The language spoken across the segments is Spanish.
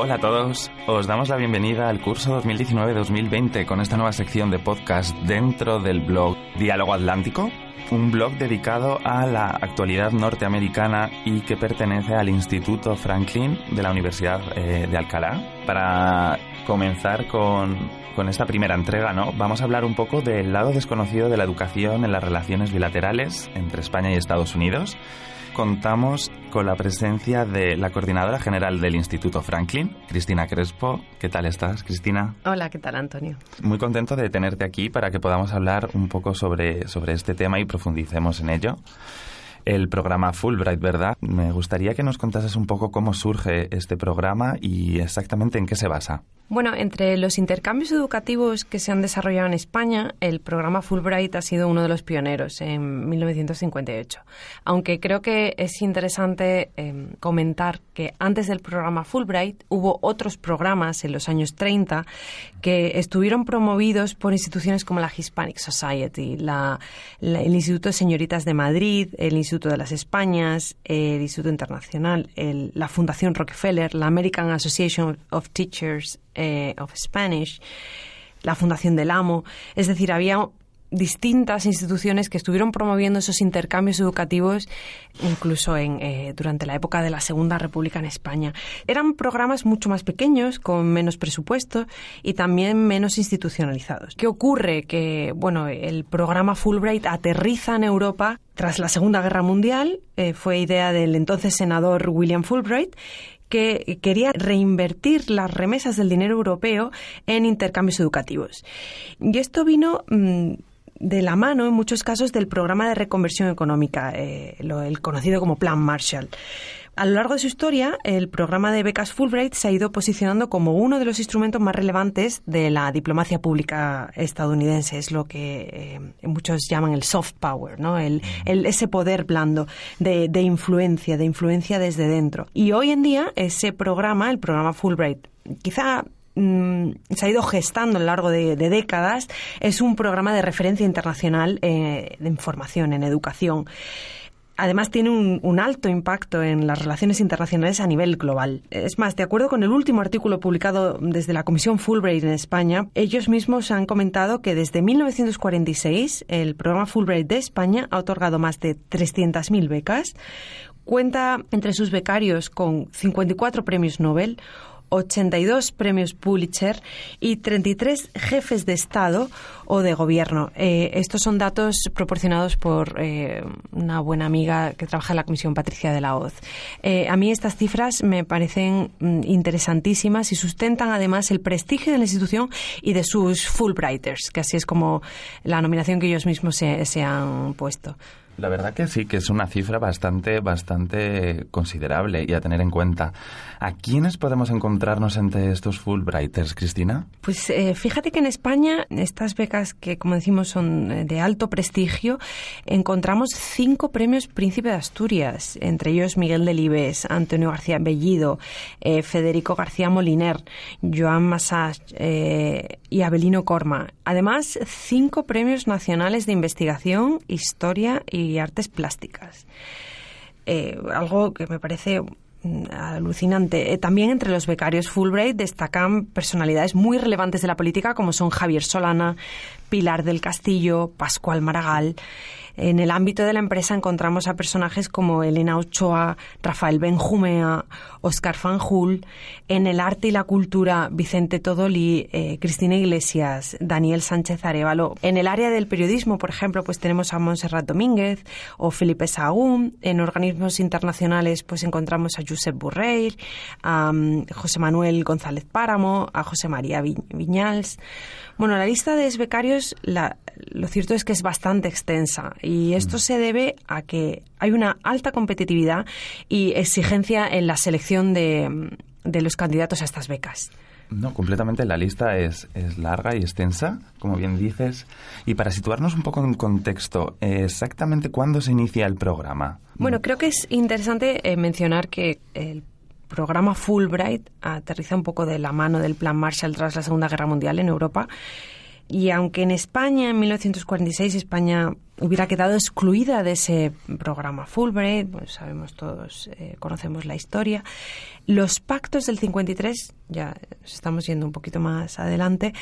Hola a todos, os damos la bienvenida al curso 2019-2020 con esta nueva sección de podcast dentro del blog Diálogo Atlántico, un blog dedicado a la actualidad norteamericana y que pertenece al Instituto Franklin de la Universidad eh, de Alcalá. Para comenzar con, con esta primera entrega, ¿no? Vamos a hablar un poco del lado desconocido de la educación en las relaciones bilaterales entre España y Estados Unidos contamos con la presencia de la coordinadora general del Instituto Franklin, Cristina Crespo. ¿Qué tal estás, Cristina? Hola, ¿qué tal, Antonio? Muy contento de tenerte aquí para que podamos hablar un poco sobre, sobre este tema y profundicemos en ello el programa Fulbright, ¿verdad? Me gustaría que nos contases un poco cómo surge este programa y exactamente en qué se basa. Bueno, entre los intercambios educativos que se han desarrollado en España, el programa Fulbright ha sido uno de los pioneros en 1958. Aunque creo que es interesante eh, comentar que antes del programa Fulbright hubo otros programas en los años 30 que estuvieron promovidos por instituciones como la Hispanic Society, la, el Instituto de Señoritas de Madrid, el Instituto de las Españas, el Instituto Internacional, el, la Fundación Rockefeller, la American Association of Teachers eh, of Spanish, la Fundación del Amo. Es decir, había distintas instituciones que estuvieron promoviendo esos intercambios educativos incluso en, eh, durante la época de la Segunda República en España. Eran programas mucho más pequeños, con menos presupuesto y también menos institucionalizados. ¿Qué ocurre? Que bueno, el programa Fulbright aterriza en Europa tras la Segunda Guerra Mundial. Eh, fue idea del entonces senador William Fulbright que quería reinvertir las remesas del dinero europeo en intercambios educativos. Y esto vino mm, de la mano, en muchos casos, del programa de reconversión económica, eh, el conocido como Plan Marshall. A lo largo de su historia, el programa de becas Fulbright se ha ido posicionando como uno de los instrumentos más relevantes de la diplomacia pública estadounidense. Es lo que eh, muchos llaman el soft power, ¿no? El, ese poder blando de, influencia, de influencia desde dentro. Y hoy en día, ese programa, el programa Fulbright, quizá mm, se ha ido gestando a lo largo de, décadas, es un programa de referencia internacional eh, de información, en educación. Además tiene un, alto impacto en las relaciones internacionales a nivel global. Es más, de acuerdo con el último artículo publicado desde la Comisión Fulbright en España, ellos mismos han comentado que desde 1946 el programa Fulbright de España ha otorgado más de 300.000 becas, cuenta entre sus becarios con 54 premios Nobel, 82 premios Pulitzer y 33 jefes de Estado o de gobierno. Eh, estos son datos proporcionados por eh, una buena amiga que trabaja en la Comisión Patricia de la Hoz. Eh, a mí estas cifras me parecen mm, interesantísimas y sustentan además el prestigio de la institución y de sus Fulbrighters, que así es como la nominación que ellos mismos se han puesto. La verdad que sí, que es una cifra bastante, bastante considerable y a tener en cuenta. ¿A quiénes podemos encontrarnos entre estos Fulbrighters, Cristina? Pues eh, fíjate que en España estas becas que, como decimos, son eh, de alto prestigio, encontramos cinco premios Príncipe de Asturias, entre ellos Miguel Delibes, Antonio García Bellido, eh, Federico García Moliner, Joan Massach y Abelino Corma. Además, cinco premios nacionales de investigación, historia y artes plásticas. Eh, algo que me parece mm, alucinante. Eh, también entre los becarios Fulbright destacan personalidades muy relevantes de la política como son Javier Solana, Pilar del Castillo, Pascual Maragall. En el ámbito de la empresa encontramos a personajes como Elena Ochoa, Rafael Benjumea, Oscar Fanjul. En el arte y la cultura, Vicente Todoli, eh, Cristina Iglesias, Daniel Sánchez Arevalo. En el área del periodismo, por ejemplo, pues tenemos a Montserrat Domínguez o Felipe Sagún. En organismos internacionales, pues encontramos a Josep Burreir, a mm, José Manuel González Páramo, a José María Viñals. Bueno, la lista de becarios, lo cierto es que es bastante extensa y esto mm. se debe a que hay una alta competitividad y exigencia en la selección de, los candidatos a estas becas. No, completamente. La lista es, es, larga y extensa, como bien dices. Y para situarnos un poco en contexto, ¿exactamente cuándo se inicia el programa? Bueno, creo que es interesante eh, mencionar que el programa Fulbright aterriza un poco de la mano del Plan Marshall tras la Segunda Guerra Mundial en Europa. Y aunque en España, en 1946, España hubiera quedado excluida de ese programa Fulbright, pues sabemos todos, eh, conocemos la historia, los pactos del 53, ya estamos yendo un poquito más adelante,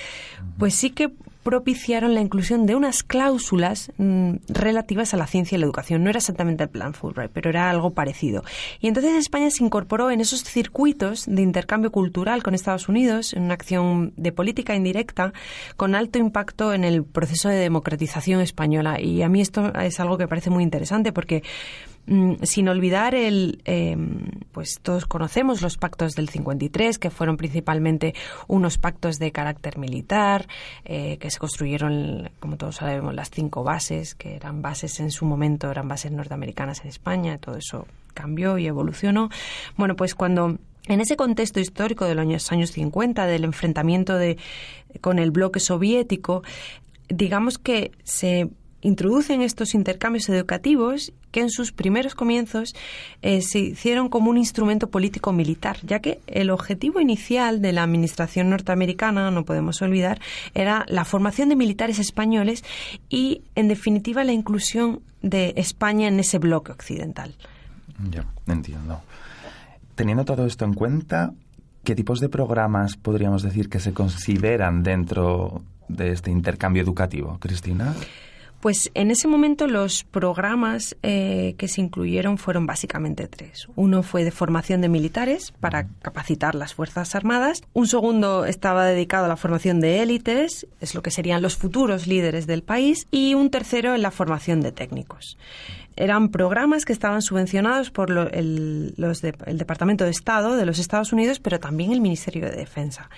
pues sí que propiciaron la inclusión de unas cláusulas mm, relativas a la ciencia y la educación. No era exactamente el plan Fulbright, pero era algo parecido. Y entonces España se incorporó en esos circuitos de intercambio cultural con Estados Unidos, en una acción de política indirecta con alto impacto en el proceso de democratización española. Y a mí esto es algo que parece muy interesante porque sin olvidar el, em, pues todos conocemos los pactos del 53, que fueron principalmente unos pactos de carácter militar, eh, que se construyeron, como todos sabemos, las cinco bases, que eran bases en su momento, eran bases norteamericanas en España, todo eso cambió y evolucionó. Bueno, pues cuando en ese contexto histórico de los años 50, del enfrentamiento de, con el bloque soviético, digamos que se introducen estos intercambios educativos que en sus primeros comienzos eh, se hicieron como un instrumento político militar, ya que el objetivo inicial de la administración norteamericana, no podemos olvidar, era la formación de militares españoles y, en definitiva, la inclusión de España en ese bloque occidental. Ya, entiendo. Teniendo todo esto en cuenta, ¿qué tipos de programas podríamos decir que se consideran dentro de este intercambio educativo, Cristina? Pues en ese momento los programas eh, que se incluyeron fueron básicamente tres. Uno fue de formación de militares para capacitar las Fuerzas Armadas. Un segundo estaba dedicado a la formación de élites, es lo que serían los futuros líderes del país. Y un tercero en la formación de técnicos eran programas que estaban subvencionados por el, el Departamento de Estado de los Estados Unidos, pero también el Ministerio de Defensa.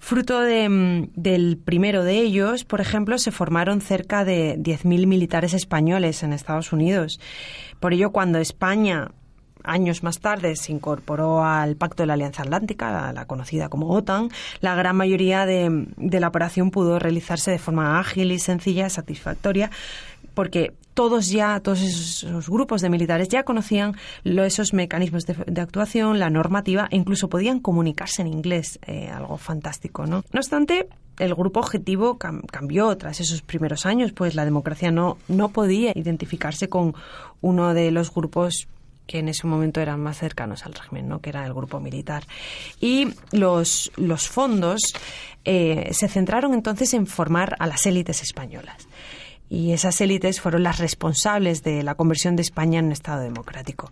Fruto mm, del primero de ellos, por ejemplo, se formaron cerca de 10.000 militares españoles en Estados Unidos. Por ello, cuando España años más tarde se incorporó al Pacto de la Alianza Atlántica, la, conocida como OTAN, la gran mayoría de, de, la operación pudo realizarse de forma ágil y sencilla, satisfactoria, porque todos ya, todos esos, grupos de militares ya conocían esos mecanismos de, actuación, la normativa e incluso podían comunicarse en inglés, eh, algo fantástico, ¿no? No obstante, el grupo objetivo cambió tras esos primeros años, pues la democracia no, no podía identificarse con uno de los grupos que en ese momento eran más cercanos al régimen, ¿no? que era el grupo militar. Y los, los fondos eh, se centraron entonces en formar a las élites españolas y esas élites fueron las responsables de la conversión de España en un Estado democrático.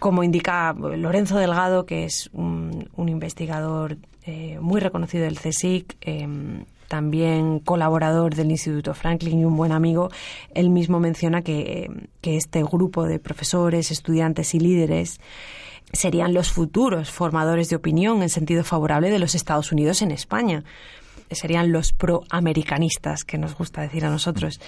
Como indica Lorenzo Delgado, que es un, investigador eh, muy reconocido del CSIC, em, también colaborador del Instituto Franklin y un buen amigo, él mismo menciona que, que este grupo de profesores, estudiantes y líderes serían los futuros formadores de opinión en sentido favorable de los Estados Unidos en España serían los proamericanistas, que nos gusta decir a nosotros.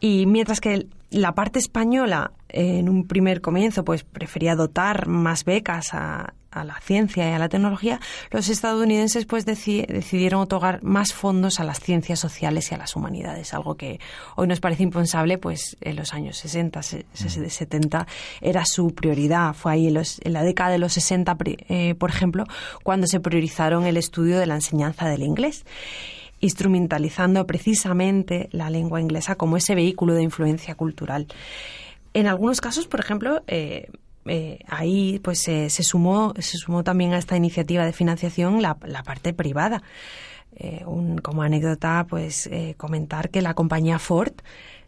Y mientras que la parte española, en un primer comienzo, pues prefería dotar más becas a, a la ciencia y a la tecnología, los estadounidenses pues decidieron otorgar más fondos a las ciencias sociales y a las humanidades, algo que hoy nos parece impensable, pues en los años 60, 70 era su prioridad. Fue ahí en, la década de los 60, eh, por ejemplo, cuando se priorizaron el estudio de la enseñanza del inglés instrumentalizando precisamente la lengua inglesa como ese vehículo de influencia cultural. En algunos casos, por ejemplo, eh, eh, ahí pues se sumó se sumó también a esta iniciativa de financiación la, parte privada. Eh, como anécdota, pues eh, comentar que la compañía Ford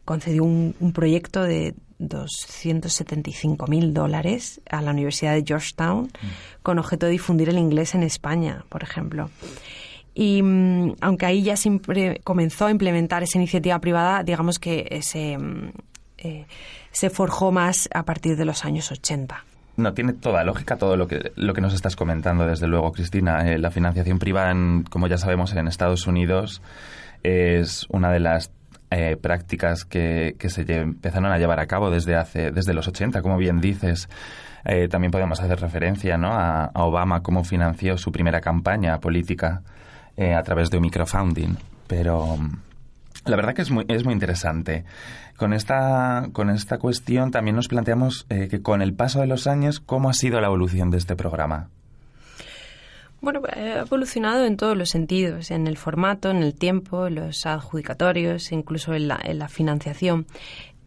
concedió un, proyecto de 275 mil dólares a la Universidad de Georgetown mm. con objeto de difundir el inglés en España, por ejemplo. Y mm, aunque ahí ya siempre comenzó a implementar esa iniciativa privada, digamos que se, mm, eh, se forjó más a partir de los años 80. No, tiene toda lógica todo lo que, lo que nos estás comentando, desde luego, Cristina. Eh, la financiación privada, como ya sabemos, en Estados Unidos es una de las eh, prácticas que, que se empezaron a llevar a cabo desde, hace, desde los 80, como bien dices. también podemos hacer referencia a, Obama, cómo financió su primera campaña política a través de un microfunding. Pero la verdad que es muy, es muy interesante. Con esta, con esta cuestión también nos planteamos eh, que con el paso de los años, ¿cómo ha sido la evolución de este programa? Bueno, ha evolucionado en todos los sentidos, en el formato, en el tiempo, en los adjudicatorios, incluso en la, en la financiación.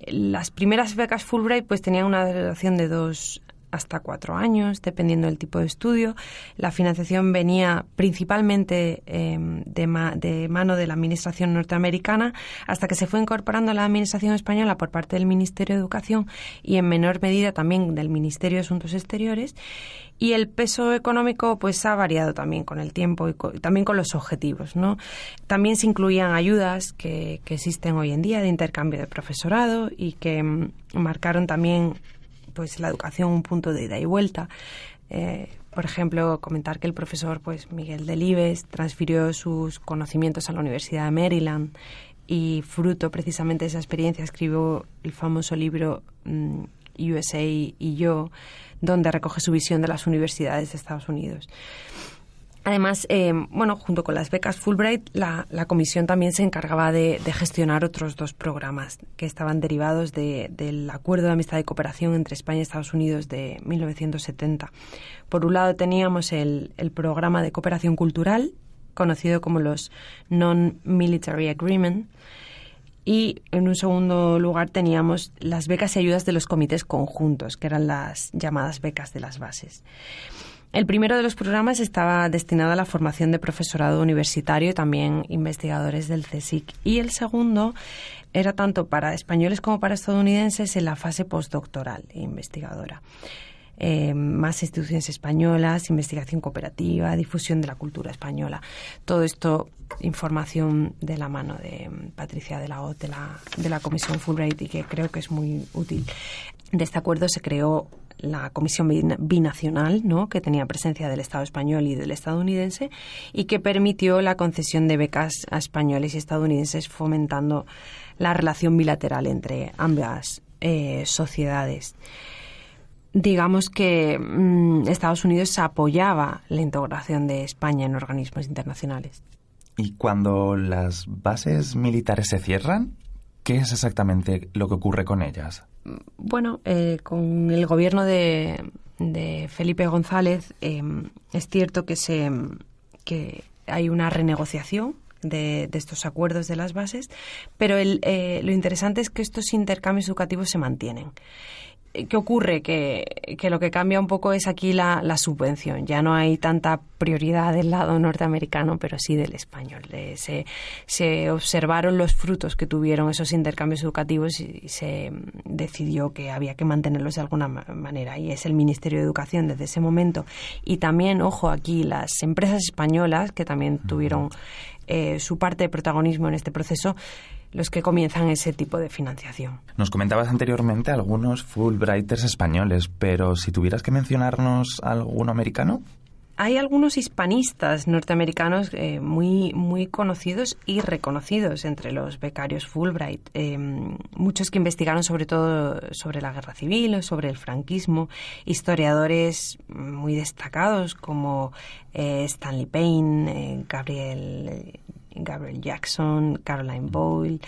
Las primeras becas Fulbright pues tenían una duración de dos hasta cuatro años, dependiendo del tipo de estudio. La financiación venía principalmente em, de, de, mano de la Administración norteamericana hasta que se fue incorporando la Administración española por parte del Ministerio de Educación y en menor medida también del Ministerio de Asuntos Exteriores. Y el peso económico pues ha variado también con el tiempo y también con los objetivos. ¿no? También se incluían ayudas que, que existen hoy en día de intercambio de profesorado y que em, marcaron también pues la educación un punto de ida y vuelta. Eh, por ejemplo, comentar que el profesor pues Miguel Delibes transfirió sus conocimientos a la Universidad de Maryland y fruto precisamente de esa experiencia escribió el famoso libro mm, USA y yo, donde recoge su visión de las universidades de Estados Unidos. Además, eh, bueno, junto con las becas Fulbright, la, comisión también se encargaba de, gestionar otros dos programas que estaban derivados del Acuerdo de Amistad y Cooperación entre España y Estados Unidos de 1970. Por un lado teníamos el, programa de cooperación cultural, conocido como los Non-Military Agreement, y en un segundo lugar teníamos las becas y ayudas de los comités conjuntos, que eran las llamadas becas de las bases. El primero de los programas estaba destinado a la formación de profesorado universitario y también investigadores del CSIC. Y el segundo era tanto para españoles como para estadounidenses en la fase postdoctoral e investigadora. Eh, más instituciones españolas, investigación cooperativa, difusión de la cultura española. Todo esto, información de la mano de Patricia de la OT, de la, de la Comisión Fulbright, y que creo que es muy útil. De este acuerdo se creó la Comisión Binacional, ¿no? que tenía presencia del Estado español y del estadounidense, y que permitió la concesión de becas a españoles y estadounidenses, fomentando la relación bilateral entre ambas eh, sociedades. Digamos que mm, Estados Unidos apoyaba la integración de España en organismos internacionales. ¿Y cuando las bases militares se cierran, qué es exactamente lo que ocurre con ellas? Bueno, eh, con el gobierno de, Felipe González eh, es cierto que, se, que hay una renegociación de, estos acuerdos de las bases, pero eh, lo interesante es que estos intercambios educativos se mantienen. ¿Qué ocurre? Que, lo que cambia un poco es aquí la, subvención. Ya no hay tanta prioridad del lado norteamericano, pero sí del español. se, se, observaron los frutos que tuvieron esos intercambios educativos y, se decidió que había que mantenerlos de alguna manera. Y es el Ministerio de Educación desde ese momento. Y también, ojo, aquí las empresas españolas, que también tuvieron eh, su parte de protagonismo en este proceso, los que comienzan ese tipo de financiación. Nos comentabas anteriormente algunos Fulbrighters españoles, pero si tuvieras que mencionarnos alguno americano. Hay algunos hispanistas norteamericanos eh, muy, muy conocidos y reconocidos entre los becarios Fulbright. Eh, muchos que investigaron sobre todo sobre la guerra civil o sobre el franquismo. Historiadores muy destacados como eh, Stanley Payne, Gabriel Gabriel Jackson, Caroline Boyle,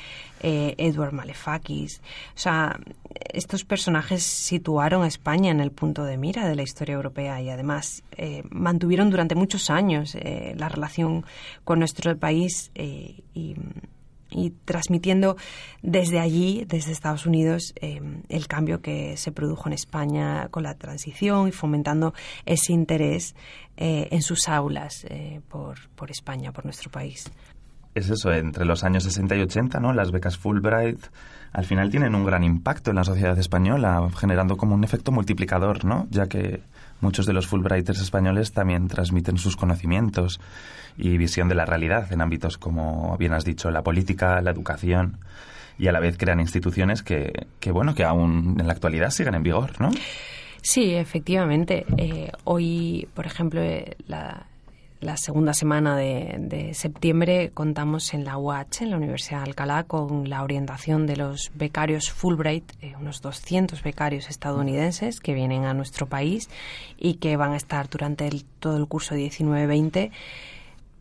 eh, Edward Malefakis. O sea, estos personajes situaron a España en el punto de mira de la historia europea y además eh, mantuvieron durante muchos años eh, la relación con nuestro país y, y transmitiendo desde allí, desde Estados Unidos, el cambio que se produjo en España con la transición y fomentando ese interés en sus aulas por, por España, por nuestro país. es eso, entre los años 60 y 80, ¿no? Las becas Fulbright al final tienen un gran impacto en la sociedad española, generando como un efecto multiplicador, ¿no? Ya que muchos de los Fulbrighters españoles también transmiten sus conocimientos y visión de la realidad en ámbitos como bien has dicho, la política, la educación y a la vez crean instituciones que, que bueno, que aún en la actualidad siguen en vigor, ¿no? Sí, efectivamente. Eh, hoy, por ejemplo, eh, la, la segunda semana de, septiembre contamos en la UH, en la Universidad de Alcalá, con la orientación de los becarios Fulbright, eh, unos 200 becarios estadounidenses que vienen a nuestro país y que van a estar durante todo el curso 19-20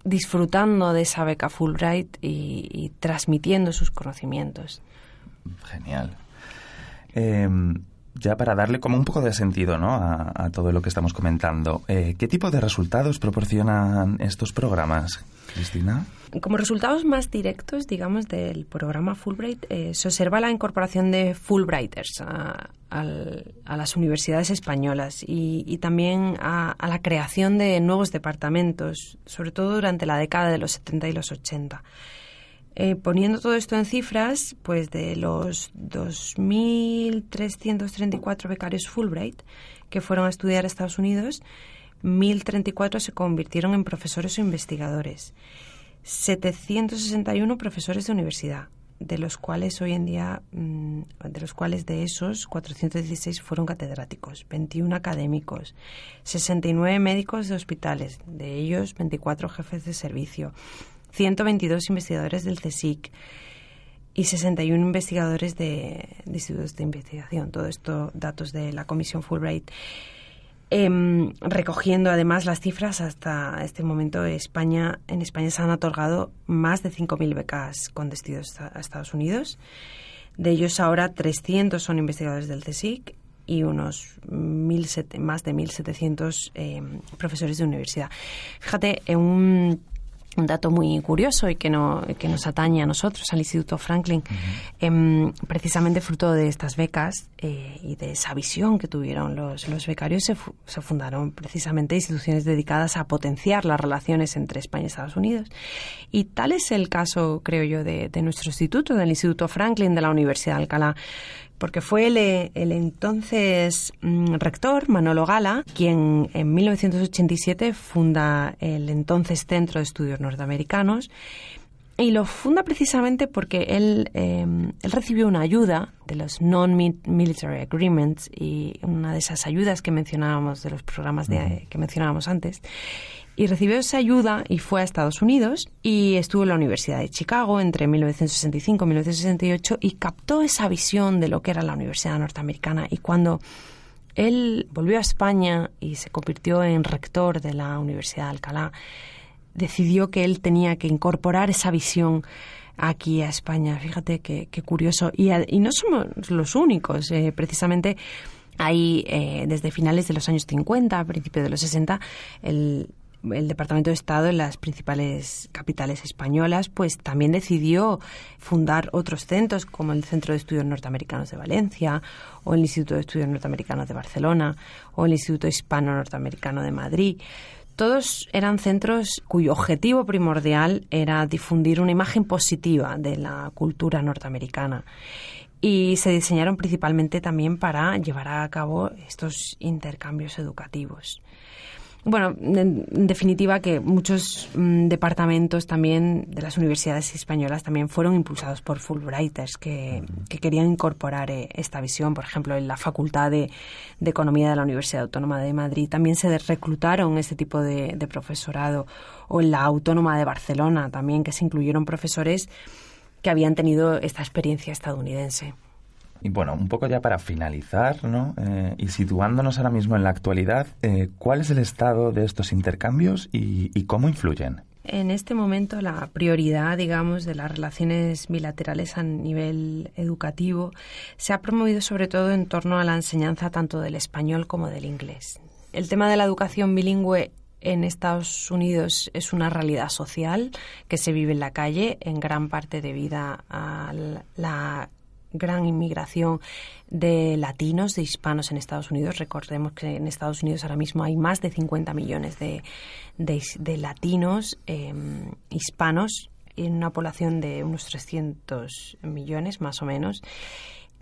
disfrutando de esa beca Fulbright y, transmitiendo sus conocimientos. Genial. Em, ya para darle como un poco de sentido ¿no? a, todo lo que estamos comentando, eh, ¿qué tipo de resultados proporcionan estos programas, Cristina? Como resultados más directos, digamos, del programa Fulbright, eh, se observa la incorporación de Fulbrighters a, las universidades españolas y, también a, a, la creación de nuevos departamentos, sobre todo durante la década de los 70 y los 80. Eh, poniendo todo esto en cifras, pues de los 2.334 becarios Fulbright que fueron a estudiar a Estados Unidos, 1.034 se convirtieron en profesores o investigadores, 761 profesores de universidad, de los cuales hoy en día, mm, de los cuales de esos 416 fueron catedráticos, 21 académicos, 69 médicos de hospitales, de ellos 24 jefes de servicio, 122 investigadores del CSIC y 61 investigadores de, institutos de investigación. Todo esto datos de la Comisión Fulbright. Em, recogiendo además las cifras hasta este momento España en España se han otorgado más de 5.000 becas con destinos a Estados Unidos. De ellos ahora 300 son investigadores del CSIC y unos más de 1.700 em, profesores de universidad. Fíjate, en un un dato muy curioso y que, no, que nos atañe a nosotros, al Instituto Franklin, em, precisamente fruto de estas becas eh, y de esa visión que tuvieron los, los becarios, se, se, fundaron precisamente instituciones dedicadas a potenciar las relaciones entre España y Estados Unidos. Y tal es el caso, creo yo, de, de nuestro instituto, del Instituto Franklin de la Universidad de Alcalá, porque fue el, entonces mm, rector, Manolo Gala, quien en 1987 funda el entonces Centro de Estudios Norteamericanos y lo funda precisamente porque él, em, él recibió una ayuda de los Non-Military Agreements y una de esas ayudas que mencionábamos, de los programas de, que mencionábamos antes, y recibió esa ayuda y fue a Estados Unidos y estuvo en la Universidad de Chicago entre 1965 y 1968 y captó esa visión de lo que era la Universidad norteamericana y cuando él volvió a España y se convirtió en rector de la Universidad de Alcalá, decidió que él tenía que incorporar esa visión aquí a España. Fíjate qué, curioso. Y, no somos los únicos. Eh, precisamente hay, eh, desde finales de los años 50, a principios de los 60, el, el Departamento de Estado en las principales capitales españolas, pues también decidió fundar otros centros como el Centro de Estudios Norteamericanos de Valencia o el Instituto de Estudios Norteamericanos de Barcelona o el Instituto Hispano Norteamericano de Madrid. Todos eran centros cuyo objetivo primordial era difundir una imagen positiva de la cultura norteamericana y se diseñaron principalmente también para llevar a cabo estos intercambios educativos bueno, en, definitiva que muchos mm, departamentos también de las universidades españolas también fueron impulsados por Fulbrighters que, querían incorporar eh, esta visión. Por ejemplo, en la Facultad de, Economía de la Universidad Autónoma de Madrid también se reclutaron este tipo de, de profesorado o en la Autónoma de Barcelona también que se incluyeron profesores que habían tenido esta experiencia estadounidense. Y bueno, un poco ya para finalizar, ¿no? Eh, y situándonos ahora mismo en la actualidad, eh, ¿cuál es el estado de estos intercambios y, cómo influyen? En este momento la prioridad, digamos, de las relaciones bilaterales a nivel educativo se ha promovido sobre todo en torno a la enseñanza tanto del español como del inglés. El tema de la educación bilingüe en Estados Unidos es una realidad social que se vive en la calle en gran parte debida a la gran inmigración de latinos, de hispanos en Estados Unidos. Recordemos que en Estados Unidos ahora mismo hay más de 50 millones de, de, latinos em, hispanos en una población de unos 300 millones más o menos.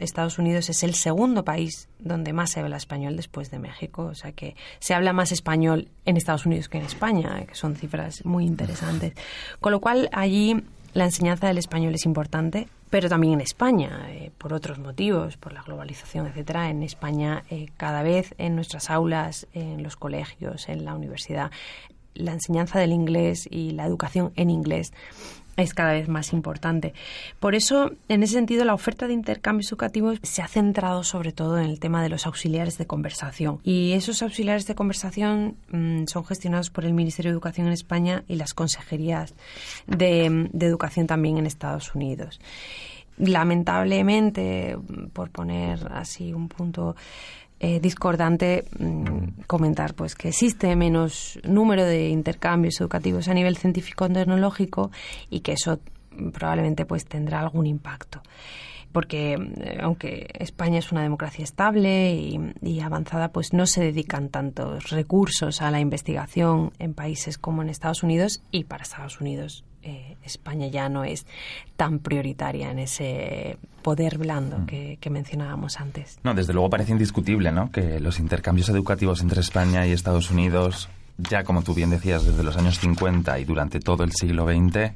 Estados Unidos es el segundo país donde más se habla español después de México, o sea que se habla más español en Estados Unidos que en España, que son cifras muy interesantes. Con lo cual allí la enseñanza del español es importante, pero también en España, eh, por otros motivos, por la globalización, etcétera. En España, eh, cada vez en nuestras aulas, en los colegios, en la universidad, la enseñanza del inglés y la educación en inglés es cada vez más importante. Por eso, en ese sentido, la oferta de intercambios educativos se ha centrado sobre todo en el tema de los auxiliares de conversación. Y esos auxiliares de conversación mm, son gestionados por el Ministerio de Educación en España y las consejerías de, de educación también en Estados Unidos. Lamentablemente, por poner así un punto eh, discordante mm, comentar pues que existe menos número de intercambios educativos a nivel científico tecnológico y que eso probablemente pues tendrá algún impacto porque eh, aunque España es una democracia estable y, y, avanzada, pues no se dedican tantos recursos a la investigación en países como en Estados Unidos y para Estados Unidos eh, España ya no es tan prioritaria en ese poder blando mm. que, que, mencionábamos antes. No, desde luego parece indiscutible ¿no? que los intercambios educativos entre España y Estados Unidos, ya como tú bien decías, desde los años 50 y durante todo el siglo XX,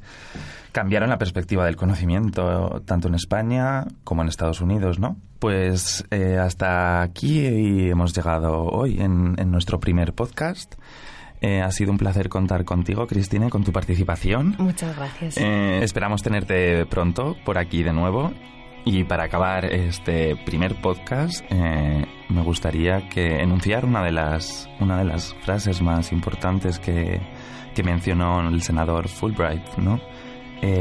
cambiaron la perspectiva del conocimiento tanto en España como en Estados Unidos, ¿no? Pues eh, hasta aquí hemos llegado hoy en, en nuestro primer podcast. Eh, ha sido un placer contar contigo, Cristina, y con tu participación. Muchas gracias. Eh, esperamos tenerte pronto por aquí de nuevo. Y para acabar este primer podcast, eh, me gustaría que enunciar una de las, una de las frases más importantes que, que mencionó el senador Fulbright, ¿no?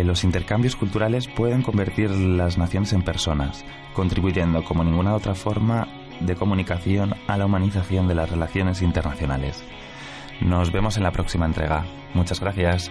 los intercambios culturales pueden convertir las naciones en personas, contribuyendo como ninguna otra forma de comunicación a la humanización de las relaciones internacionales. Nos vemos en la próxima entrega. Muchas gracias.